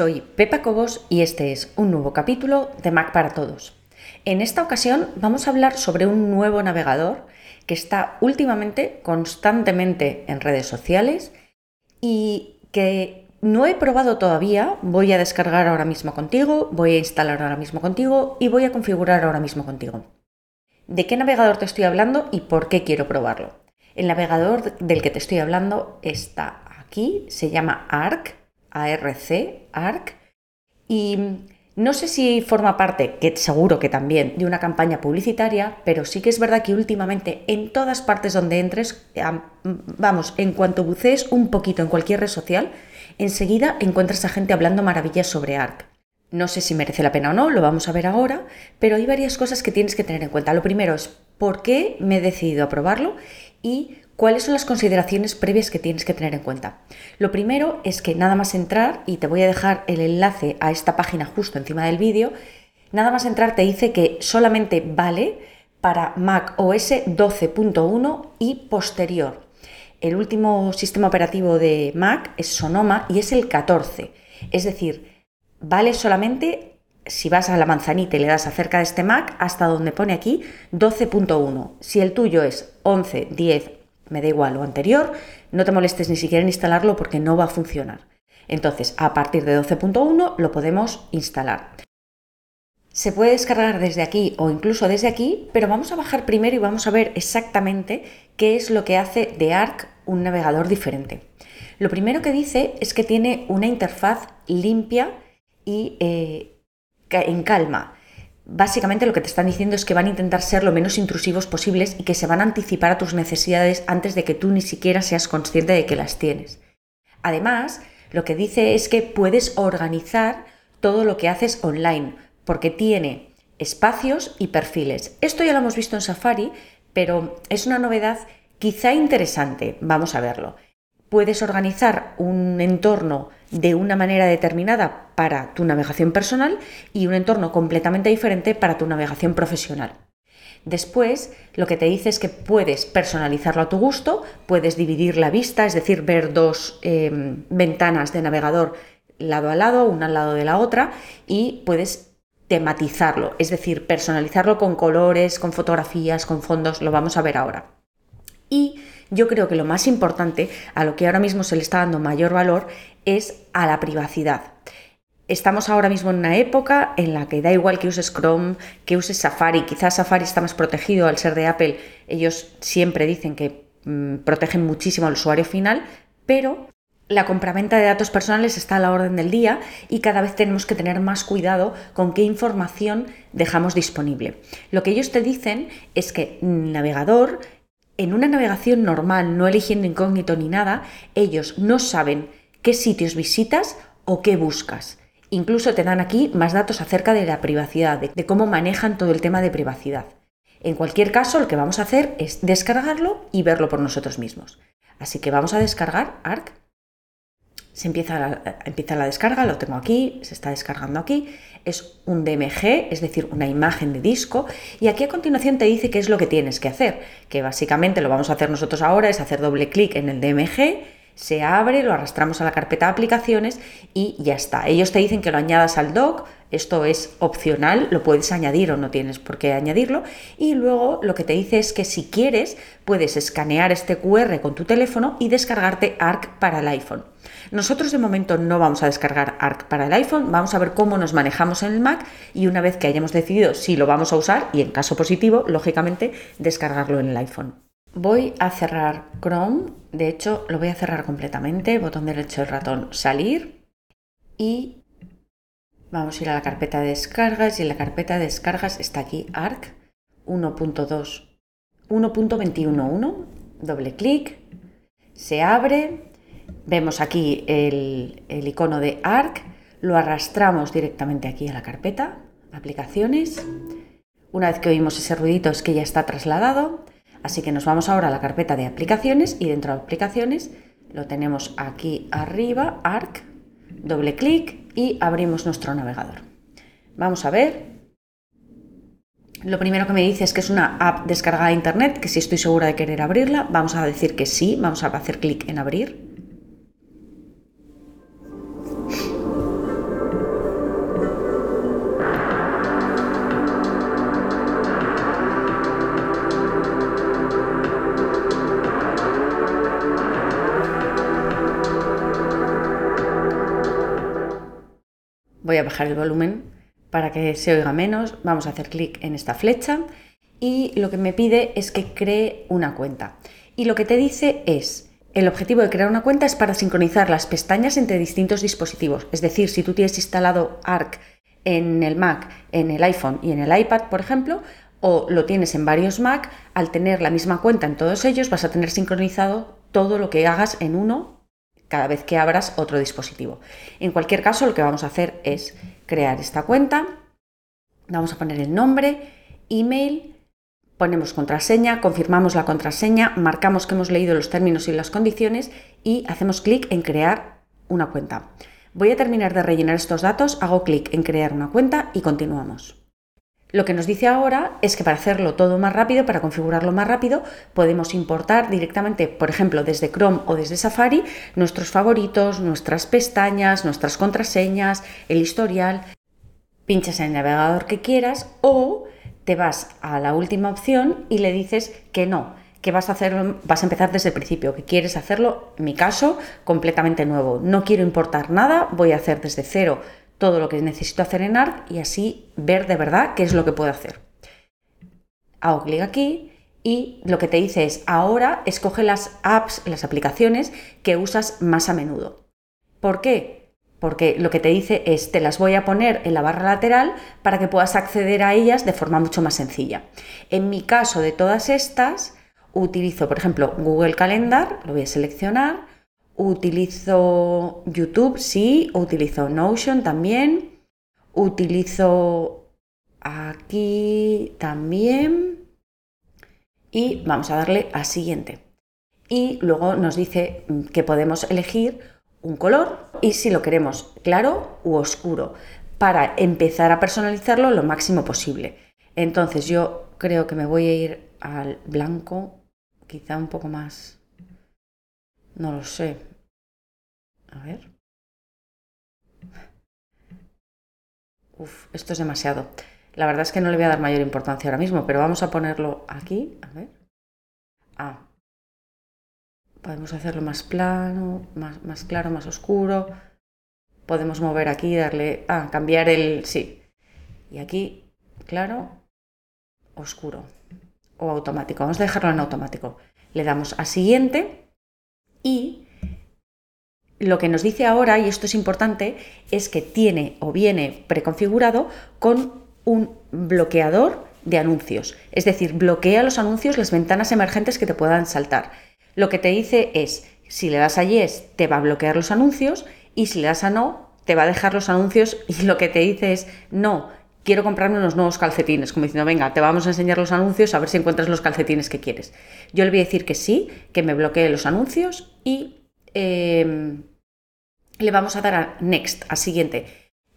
Soy Pepa Cobos y este es un nuevo capítulo de Mac para Todos. En esta ocasión vamos a hablar sobre un nuevo navegador que está últimamente constantemente en redes sociales y que no he probado todavía, voy a descargar ahora mismo contigo, voy a instalar ahora mismo contigo y voy a configurar ahora mismo contigo. ¿De qué navegador te estoy hablando y por qué quiero probarlo? El navegador del que te estoy hablando está aquí, se llama ARC, ARC, ARC, y no sé si forma parte, que seguro que también, de una campaña publicitaria, pero sí que es verdad que últimamente en todas partes donde entres, vamos, en cuanto bucees un poquito en cualquier red social, enseguida encuentras a gente hablando maravillas sobre ARC. No sé si merece la pena o no, lo vamos a ver ahora, pero hay varias cosas que tienes que tener en cuenta. Lo primero es por qué me he decidido a probarlo y ¿Cuáles son las consideraciones previas que tienes que tener en cuenta? Lo primero es que nada más entrar, y te voy a dejar el enlace a esta página justo encima del vídeo, nada más entrar te dice que solamente vale para Mac OS 12.1 y posterior. El último sistema operativo de Mac es Sonoma y es el 14. Es decir, vale solamente si vas a la manzanita y le das acerca de este Mac hasta donde pone aquí 12.1. Si el tuyo es 11, 10 me da igual lo anterior, no te molestes ni siquiera en instalarlo porque no va a funcionar. Entonces, a partir de 12.1 lo podemos instalar. Se puede descargar desde aquí o incluso desde aquí, pero vamos a bajar primero y vamos a ver exactamente qué es lo que hace de Arc un navegador diferente. Lo primero que dice es que tiene una interfaz limpia y eh, en calma. Básicamente lo que te están diciendo es que van a intentar ser lo menos intrusivos posibles y que se van a anticipar a tus necesidades antes de que tú ni siquiera seas consciente de que las tienes. Además, lo que dice es que puedes organizar todo lo que haces online, porque tiene espacios y perfiles. Esto ya lo hemos visto en Safari, pero es una novedad quizá interesante. Vamos a verlo puedes organizar un entorno de una manera determinada para tu navegación personal y un entorno completamente diferente para tu navegación profesional. Después, lo que te dice es que puedes personalizarlo a tu gusto, puedes dividir la vista, es decir, ver dos em, ventanas de navegador lado a lado, una al lado de la otra, y puedes tematizarlo, es decir, personalizarlo con colores, con fotografías, con fondos, lo vamos a ver ahora. Y yo creo que lo más importante, a lo que ahora mismo se le está dando mayor valor, es a la privacidad. Estamos ahora mismo en una época en la que da igual que uses Chrome, que uses Safari, quizás Safari está más protegido al ser de Apple, ellos siempre dicen que mm, protegen muchísimo al usuario final, pero la compraventa de datos personales está a la orden del día y cada vez tenemos que tener más cuidado con qué información dejamos disponible. Lo que ellos te dicen es que el navegador en una navegación normal, no eligiendo incógnito ni nada, ellos no saben qué sitios visitas o qué buscas. Incluso te dan aquí más datos acerca de la privacidad, de, cómo manejan todo el tema de privacidad. En cualquier caso, lo que vamos a hacer es descargarlo y verlo por nosotros mismos. Así que vamos a descargar ARC se empieza la, la descarga, lo tengo aquí, se está descargando aquí, es un DMG, es decir, una imagen de disco, y aquí a continuación te dice qué es lo que tienes que hacer, que básicamente lo vamos a hacer nosotros ahora, es hacer doble clic en el DMG, se abre, lo arrastramos a la carpeta de aplicaciones y ya está. Ellos te dicen que lo añadas al doc, esto es opcional, lo puedes añadir o no tienes por qué añadirlo. Y luego lo que te dice es que si quieres puedes escanear este QR con tu teléfono y descargarte ARC para el iPhone. Nosotros de momento no vamos a descargar ARC para el iPhone, vamos a ver cómo nos manejamos en el Mac y una vez que hayamos decidido si lo vamos a usar y en caso positivo, lógicamente, descargarlo en el iPhone. Voy a cerrar Chrome, de hecho lo voy a cerrar completamente, botón derecho del ratón salir. Y vamos a ir a la carpeta de descargas. Y en la carpeta de descargas está aquí ARC. 1.2 1.211, doble clic, se abre, vemos aquí el, el icono de ARC, lo arrastramos directamente aquí a la carpeta, aplicaciones, una vez que oímos ese ruidito es que ya está trasladado, Así que nos vamos ahora a la carpeta de aplicaciones y dentro de aplicaciones lo tenemos aquí arriba, ARC, doble clic y abrimos nuestro navegador. Vamos a ver. Lo primero que me dice es que es una app descargada de internet, que si estoy segura de querer abrirla, vamos a decir que sí, vamos a hacer clic en abrir. El volumen para que se oiga menos. Vamos a hacer clic en esta flecha y lo que me pide es que cree una cuenta. Y lo que te dice es, el objetivo de crear una cuenta es para sincronizar las pestañas entre distintos dispositivos. Es decir, si tú tienes instalado Arc en el Mac, en el iPhone y en el iPad, por ejemplo, o lo tienes en varios Mac, al tener la misma cuenta en todos ellos vas a tener sincronizado todo lo que hagas en uno cada vez que abras otro dispositivo. En cualquier caso, lo que vamos a hacer es crear esta cuenta, vamos a poner el nombre, email, ponemos contraseña, confirmamos la contraseña, marcamos que hemos leído los términos y las condiciones y hacemos clic en crear una cuenta. Voy a terminar de rellenar estos datos, hago clic en crear una cuenta y continuamos. Lo que nos dice ahora es que para hacerlo todo más rápido, para configurarlo más rápido, podemos importar directamente, por ejemplo, desde Chrome o desde Safari, nuestros favoritos, nuestras pestañas, nuestras contraseñas, el historial. Pinchas en el navegador que quieras o te vas a la última opción y le dices que no, que vas a hacer, vas a empezar desde el principio, que quieres hacerlo, en mi caso, completamente nuevo. No quiero importar nada, voy a hacer desde cero todo lo que necesito hacer en ARC y así ver de verdad qué es lo que puedo hacer. Hago clic aquí y lo que te dice es ahora escoge las apps, las aplicaciones que usas más a menudo. ¿Por qué? Porque lo que te dice es te las voy a poner en la barra lateral para que puedas acceder a ellas de forma mucho más sencilla. En mi caso de todas estas, utilizo, por ejemplo, Google Calendar, lo voy a seleccionar, Utilizo YouTube, sí. Utilizo Notion también. Utilizo aquí también. Y vamos a darle a siguiente. Y luego nos dice que podemos elegir un color y si lo queremos claro u oscuro para empezar a personalizarlo lo máximo posible. Entonces yo creo que me voy a ir al blanco, quizá un poco más, no lo sé, a ver. Uf, esto es demasiado. La verdad es que no le voy a dar mayor importancia ahora mismo, pero vamos a ponerlo aquí. A ver. Ah. Podemos hacerlo más plano, más, más claro, más oscuro. Podemos mover aquí, darle... Ah, cambiar el... Sí. Y aquí, claro, oscuro. O automático. Vamos a dejarlo en automático. Le damos a siguiente y lo que nos dice ahora, y esto es importante, es que tiene o viene preconfigurado con un bloqueador de anuncios. Es decir, bloquea los anuncios, las ventanas emergentes que te puedan saltar. Lo que te dice es, si le das a yes, te va a bloquear los anuncios y si le das a no, te va a dejar los anuncios y lo que te dice es, no, quiero comprarme unos nuevos calcetines, como diciendo, venga, te vamos a enseñar los anuncios a ver si encuentras los calcetines que quieres. Yo le voy a decir que sí, que me bloquee los anuncios y em, le vamos a dar a Next, a siguiente.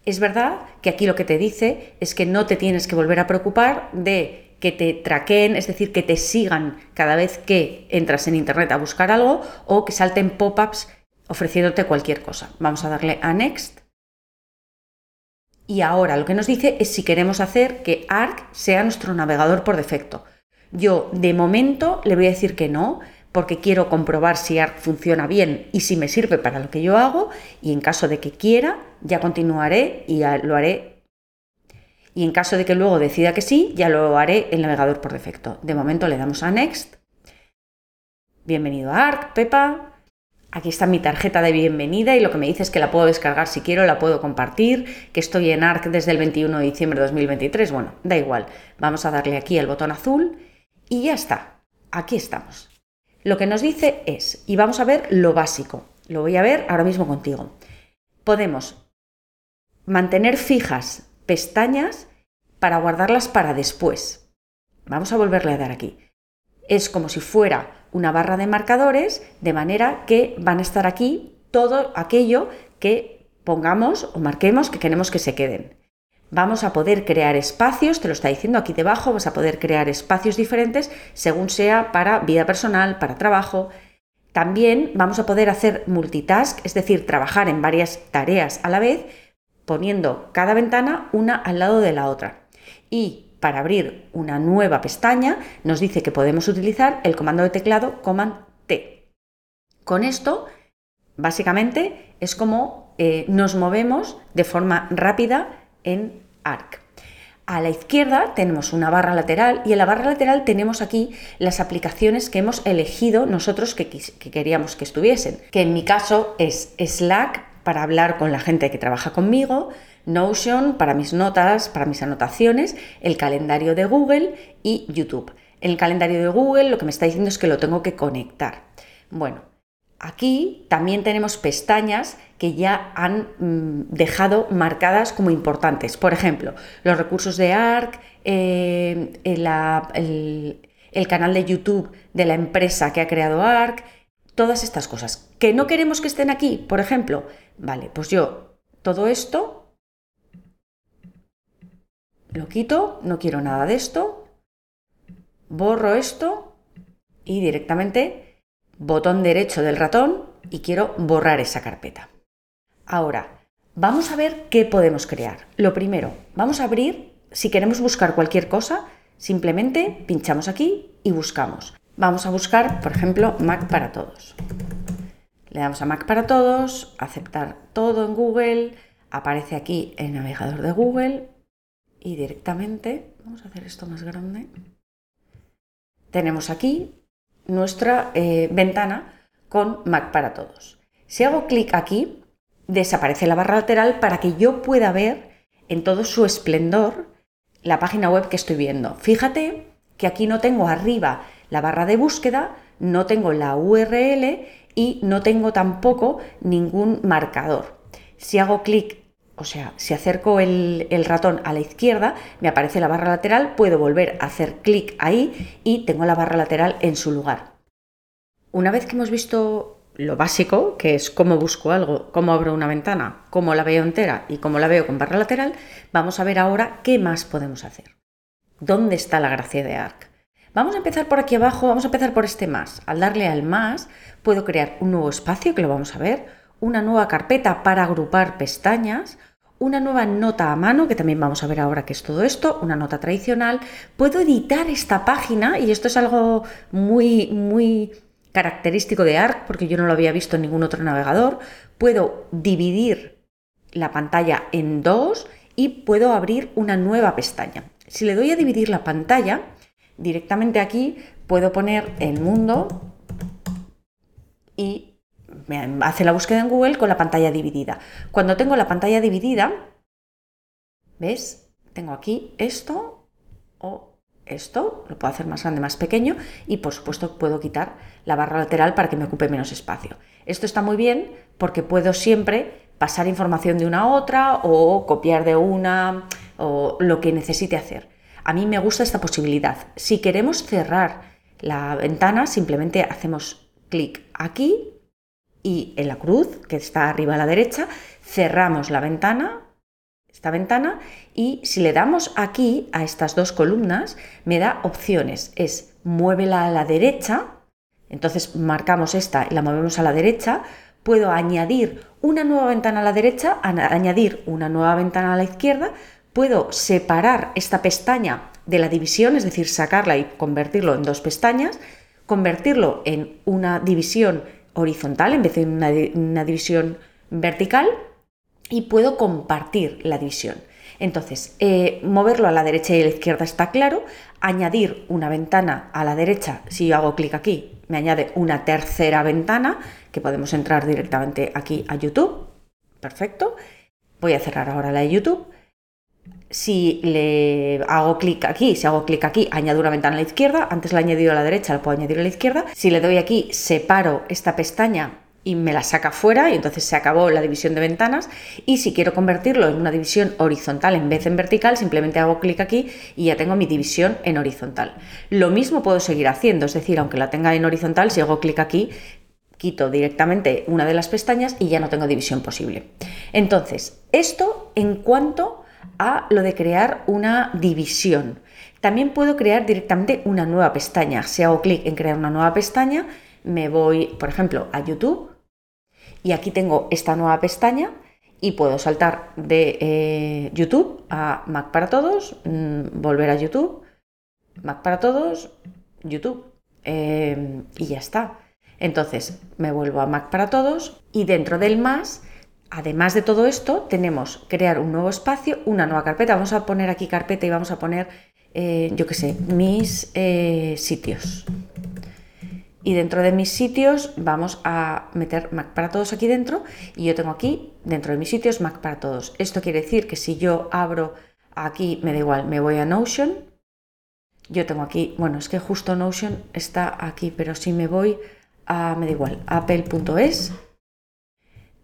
Es verdad que aquí lo que te dice es que no te tienes que volver a preocupar de que te traqueen, es decir, que te sigan cada vez que entras en Internet a buscar algo o que salten pop-ups ofreciéndote cualquier cosa. Vamos a darle a Next. Y ahora lo que nos dice es si queremos hacer que Arc sea nuestro navegador por defecto. Yo de momento le voy a decir que no, porque quiero comprobar si ARC funciona bien y si me sirve para lo que yo hago y en caso de que quiera ya continuaré y ya lo haré. Y en caso de que luego decida que sí, ya lo haré el navegador por defecto. De momento le damos a Next. Bienvenido a ARC, Pepa. Aquí está mi tarjeta de bienvenida y lo que me dice es que la puedo descargar si quiero, la puedo compartir, que estoy en ARC desde el 21 de diciembre de 2023. Bueno, da igual. Vamos a darle aquí el botón azul y ya está. Aquí estamos. Lo que nos dice es, y vamos a ver lo básico, lo voy a ver ahora mismo contigo. Podemos mantener fijas pestañas para guardarlas para después. Vamos a volverle a dar aquí. Es como si fuera una barra de marcadores, de manera que van a estar aquí todo aquello que pongamos o marquemos que queremos que se queden. Vamos a poder crear espacios, te lo está diciendo aquí debajo, vas a poder crear espacios diferentes según sea para vida personal, para trabajo. También vamos a poder hacer multitask, es decir, trabajar en varias tareas a la vez, poniendo cada ventana una al lado de la otra. Y para abrir una nueva pestaña nos dice que podemos utilizar el comando de teclado Command T. Con esto, básicamente, es como eh, nos movemos de forma rápida en ARC. A la izquierda tenemos una barra lateral y en la barra lateral tenemos aquí las aplicaciones que hemos elegido nosotros que, que, queríamos que estuviesen, que en mi caso es Slack para hablar con la gente que trabaja conmigo, Notion para mis notas, para mis anotaciones, el calendario de Google y YouTube. El calendario de Google lo que me está diciendo es que lo tengo que conectar. Bueno, aquí también tenemos pestañas que ya han mm, dejado marcadas como importantes. Por ejemplo, los recursos de ARC, eh, el canal de YouTube de la empresa que ha creado ARC, todas estas cosas. ¿Que no queremos que estén aquí? Por ejemplo, vale, pues yo todo esto lo quito, no quiero nada de esto, borro esto y directamente botón derecho del ratón y quiero borrar esa carpeta. Ahora, vamos a ver qué podemos crear. Lo primero, vamos a abrir, si queremos buscar cualquier cosa, simplemente pinchamos aquí y buscamos. Vamos a buscar, por ejemplo, Mac para todos. Le damos a Mac para todos, aceptar todo en Google, aparece aquí el navegador de Google, y directamente, vamos a hacer esto más grande, tenemos aquí nuestra eh, ventana con Mac para todos. Si hago clic aquí, desaparece la barra lateral para que yo pueda ver en todo su esplendor la página web que estoy viendo. Fíjate que aquí no tengo arriba la barra de búsqueda, no tengo la URL y no tengo tampoco ningún marcador. Si hago clic o sea, si acerco el, ratón a la izquierda, me aparece la barra lateral, puedo volver a hacer clic ahí y tengo la barra lateral en su lugar. Una vez que hemos visto lo básico, que es cómo busco algo, cómo abro una ventana, cómo la veo entera y cómo la veo con barra lateral, vamos a ver ahora qué más podemos hacer. ¿Dónde está la gracia de ARC? Vamos a empezar por aquí abajo, vamos a empezar por este más. Al darle al más, puedo crear un nuevo espacio, que lo vamos a ver, una nueva carpeta para agrupar pestañas, una nueva nota a mano, que también vamos a ver ahora qué es todo esto, una nota tradicional. Puedo editar esta página y esto es algo muy, muy característico de ARC porque yo no lo había visto en ningún otro navegador. Puedo dividir la pantalla en dos y puedo abrir una nueva pestaña. Si le doy a dividir la pantalla, directamente aquí puedo poner el mundo y hace la búsqueda en Google con la pantalla dividida. Cuando tengo la pantalla dividida, ¿ves? Tengo aquí esto o esto, lo puedo hacer más grande, más pequeño y por supuesto puedo quitar la barra lateral para que me ocupe menos espacio. Esto está muy bien porque puedo siempre pasar información de una a otra o copiar de una o lo que necesite hacer. A mí me gusta esta posibilidad. Si queremos cerrar la ventana, simplemente hacemos clic aquí y en la cruz, que está arriba a la derecha, cerramos la ventana, esta ventana, y si le damos aquí a estas dos columnas, me da opciones. Es muévela a la derecha, entonces marcamos esta y la movemos a la derecha, puedo añadir una nueva ventana a la derecha, añadir una nueva ventana a la izquierda, puedo separar esta pestaña de la división, es decir, sacarla y convertirlo en dos pestañas, convertirlo en una división horizontal en vez de una, división vertical y puedo compartir la división. Entonces, eh, moverlo a la derecha y a la izquierda está claro. Añadir una ventana a la derecha, si yo hago clic aquí, me añade una tercera ventana que podemos entrar directamente aquí a YouTube. Perfecto. Voy a cerrar ahora la de YouTube. Si le hago clic aquí, si hago clic aquí, añado una ventana a la izquierda, antes la he añadido a la derecha, la puedo añadir a la izquierda. Si le doy aquí, separo esta pestaña y me la saca fuera y entonces se acabó la división de ventanas y si quiero convertirlo en una división horizontal en vez de en vertical simplemente hago clic aquí y ya tengo mi división en horizontal. Lo mismo puedo seguir haciendo, es decir, aunque la tenga en horizontal, si hago clic aquí quito directamente una de las pestañas y ya no tengo división posible. Entonces, esto en cuanto a lo de crear una división. También puedo crear directamente una nueva pestaña. Si hago clic en crear una nueva pestaña, me voy, por ejemplo, a YouTube y aquí tengo esta nueva pestaña y puedo saltar de eh, YouTube a Mac para todos, mm, volver a YouTube, Mac para todos, YouTube em, y ya está. Entonces me vuelvo a Mac para todos y dentro del más Además de todo esto, tenemos crear un nuevo espacio, una nueva carpeta. Vamos a poner aquí carpeta y vamos a poner, eh, yo qué sé, mis eh, sitios. Y dentro de mis sitios vamos a meter Mac para todos aquí dentro y yo tengo aquí dentro de mis sitios Mac para todos. Esto quiere decir que si yo abro aquí, me da igual, me voy a Notion. Yo tengo aquí, bueno, es que justo Notion está aquí, pero si me voy a, me da igual, apple.es.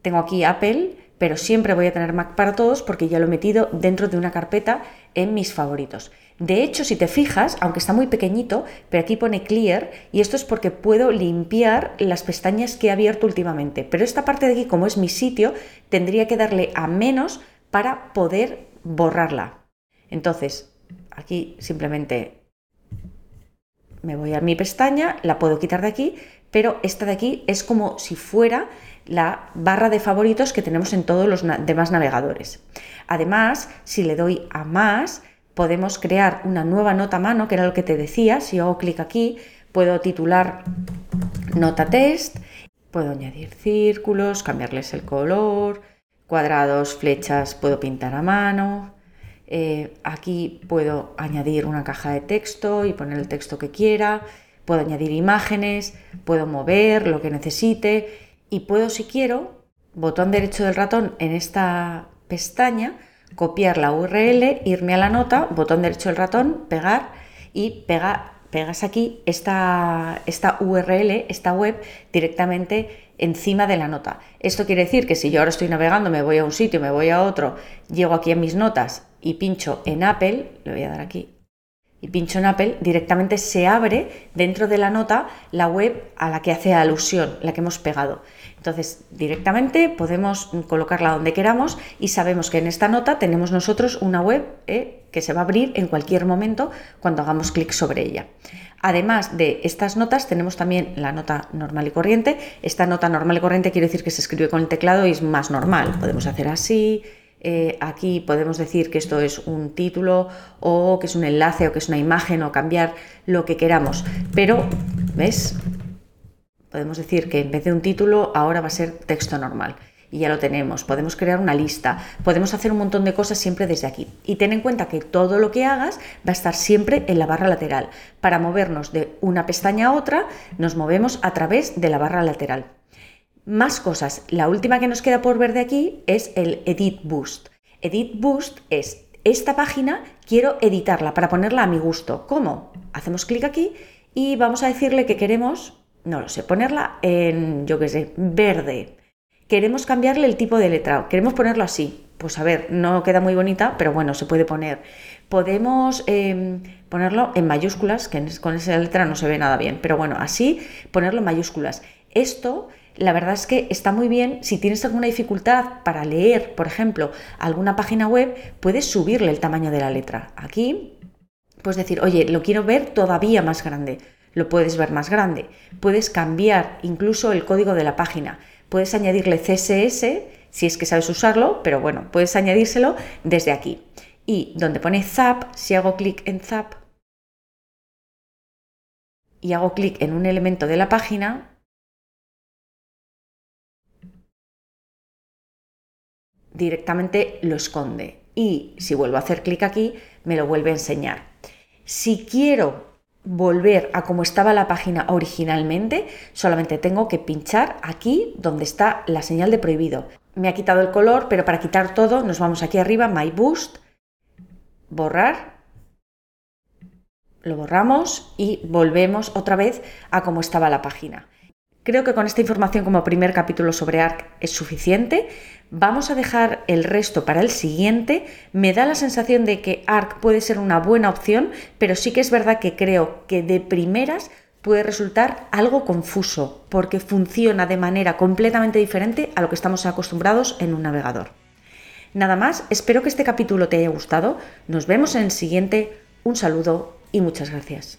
Tengo aquí Apple, pero siempre voy a tener Mac para todos porque ya lo he metido dentro de una carpeta en mis favoritos. De hecho, si te fijas, aunque está muy pequeñito, pero aquí pone clear y esto es porque puedo limpiar las pestañas que he abierto últimamente. Pero esta parte de aquí, como es mi sitio, tendría que darle a menos para poder borrarla. Entonces, aquí simplemente me voy a mi pestaña, la puedo quitar de aquí, pero esta de aquí es como si fuera la barra de favoritos que tenemos en todos los demás navegadores. Además, si le doy a más, podemos crear una nueva nota a mano, que era lo que te decía, si hago clic aquí, puedo titular nota test, puedo añadir círculos, cambiarles el color, cuadrados, flechas, puedo pintar a mano, eh, aquí puedo añadir una caja de texto y poner el texto que quiera, puedo añadir imágenes, puedo mover lo que necesite y puedo, si quiero, botón derecho del ratón en esta pestaña, copiar la URL, irme a la nota, botón derecho del ratón, pegar y pegas aquí esta, esta URL, esta web, directamente encima de la nota. Esto quiere decir que si yo ahora estoy navegando, me voy a un sitio, me voy a otro, llego aquí a mis notas y pincho en Apple, le voy a dar aquí, y pincho en Apple, directamente se abre dentro de la nota la web a la que hace alusión, la que hemos pegado. Entonces, directamente podemos colocarla donde queramos y sabemos que en esta nota tenemos nosotros una web eh, que se va a abrir en cualquier momento cuando hagamos clic sobre ella. Además de estas notas, tenemos también la nota normal y corriente. Esta nota normal y corriente quiere decir que se escribe con el teclado y es más normal. Podemos hacer así, eh, aquí podemos decir que esto es un título o que es un enlace o que es una imagen o cambiar lo que queramos. Pero, ¿ves? Podemos decir que en vez de un título ahora va a ser texto normal. Y ya lo tenemos. Podemos crear una lista. Podemos hacer un montón de cosas siempre desde aquí. Y ten en cuenta que todo lo que hagas va a estar siempre en la barra lateral. Para movernos de una pestaña a otra, nos movemos a través de la barra lateral. Más cosas. La última que nos queda por ver de aquí es el Edit Boost. Edit Boost es esta página, quiero editarla para ponerla a mi gusto. ¿Cómo? Hacemos clic aquí y vamos a decirle que queremos no lo sé, ponerla en, yo qué sé, verde. Queremos cambiarle el tipo de letra, queremos ponerlo así. Pues a ver, no queda muy bonita, pero bueno, se puede poner. Podemos em, ponerlo en mayúsculas, que con esa letra no se ve nada bien, pero bueno, así ponerlo en mayúsculas. Esto, la verdad es que está muy bien. Si tienes alguna dificultad para leer, por ejemplo, alguna página web, puedes subirle el tamaño de la letra. Aquí, puedes decir, oye, lo quiero ver todavía más grande lo puedes ver más grande. Puedes cambiar incluso el código de la página. Puedes añadirle CSS si es que sabes usarlo, pero bueno, puedes añadírselo desde aquí. Y donde pone Zap, si hago clic en Zap y hago clic en un elemento de la página, directamente lo esconde. Y si vuelvo a hacer clic aquí, me lo vuelve a enseñar. Si quiero volver a como estaba la página originalmente, solamente tengo que pinchar aquí donde está la señal de prohibido. Me ha quitado el color, pero para quitar todo nos vamos aquí arriba, My Boost, borrar, lo borramos y volvemos otra vez a como estaba la página. Creo que con esta información como primer capítulo sobre ARC es suficiente. Vamos a dejar el resto para el siguiente. Me da la sensación de que ARC puede ser una buena opción, pero sí que es verdad que creo que de primeras puede resultar algo confuso, porque funciona de manera completamente diferente a lo que estamos acostumbrados en un navegador. Nada más, espero que este capítulo te haya gustado. Nos vemos en el siguiente. Un saludo y muchas gracias.